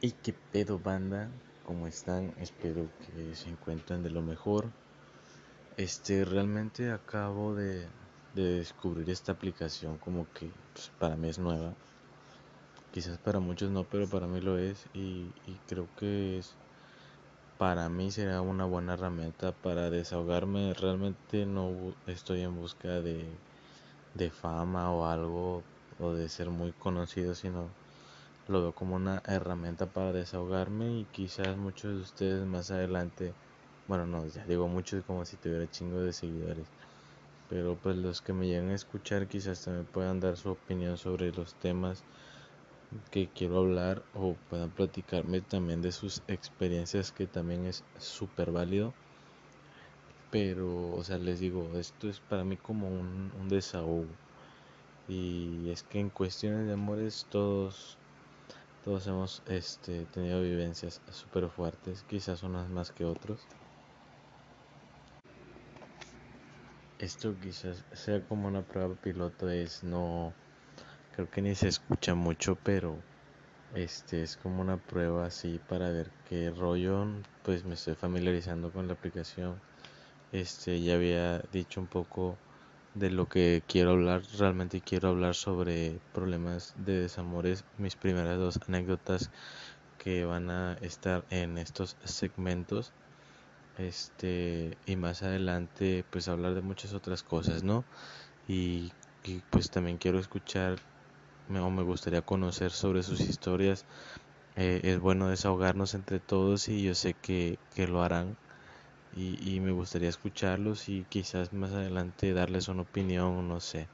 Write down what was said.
¿Y qué pedo banda? ¿Cómo están? Espero que se encuentren de lo mejor. Este, realmente acabo de, descubrir esta aplicación como que pues, para mí es nueva. Quizás para muchos no, pero para mí lo es y, creo que es para mí será una buena herramienta para desahogarme. Realmente no estoy en busca de, de fama o algo o de ser muy conocido, sino lo veo como una herramienta para desahogarme y quizás muchos de ustedes más adelante, bueno, no, ya digo muchos como si tuviera chingo de seguidores, pero pues los que me lleguen a escuchar quizás también puedan dar su opinión sobre los temas que quiero hablar o puedan platicarme también de sus experiencias que también es súper válido. Pero o sea les digo esto es para mí como un, un desahogo. Y es que en cuestiones de amores todos todos hemos este, tenido vivencias súper fuertes, quizás unas más que otros. Esto quizás sea como una prueba piloto, es no, creo que ni se escucha mucho, pero este es como una prueba así para ver qué rollo, pues me estoy familiarizando con la aplicación. Este ya había dicho un poco de lo que quiero hablar. Realmente quiero hablar sobre problemas de desamores. Mis primeras dos anécdotas que van a estar en estos segmentos. Este, y más adelante, pues hablar de muchas otras cosas, ¿no? Y, pues también quiero escuchar o me gustaría conocer sobre sus historias. Eh, es bueno desahogarnos entre todos y yo sé que, que lo harán y, me gustaría escucharlos y quizás más adelante darles una opinión, no sé.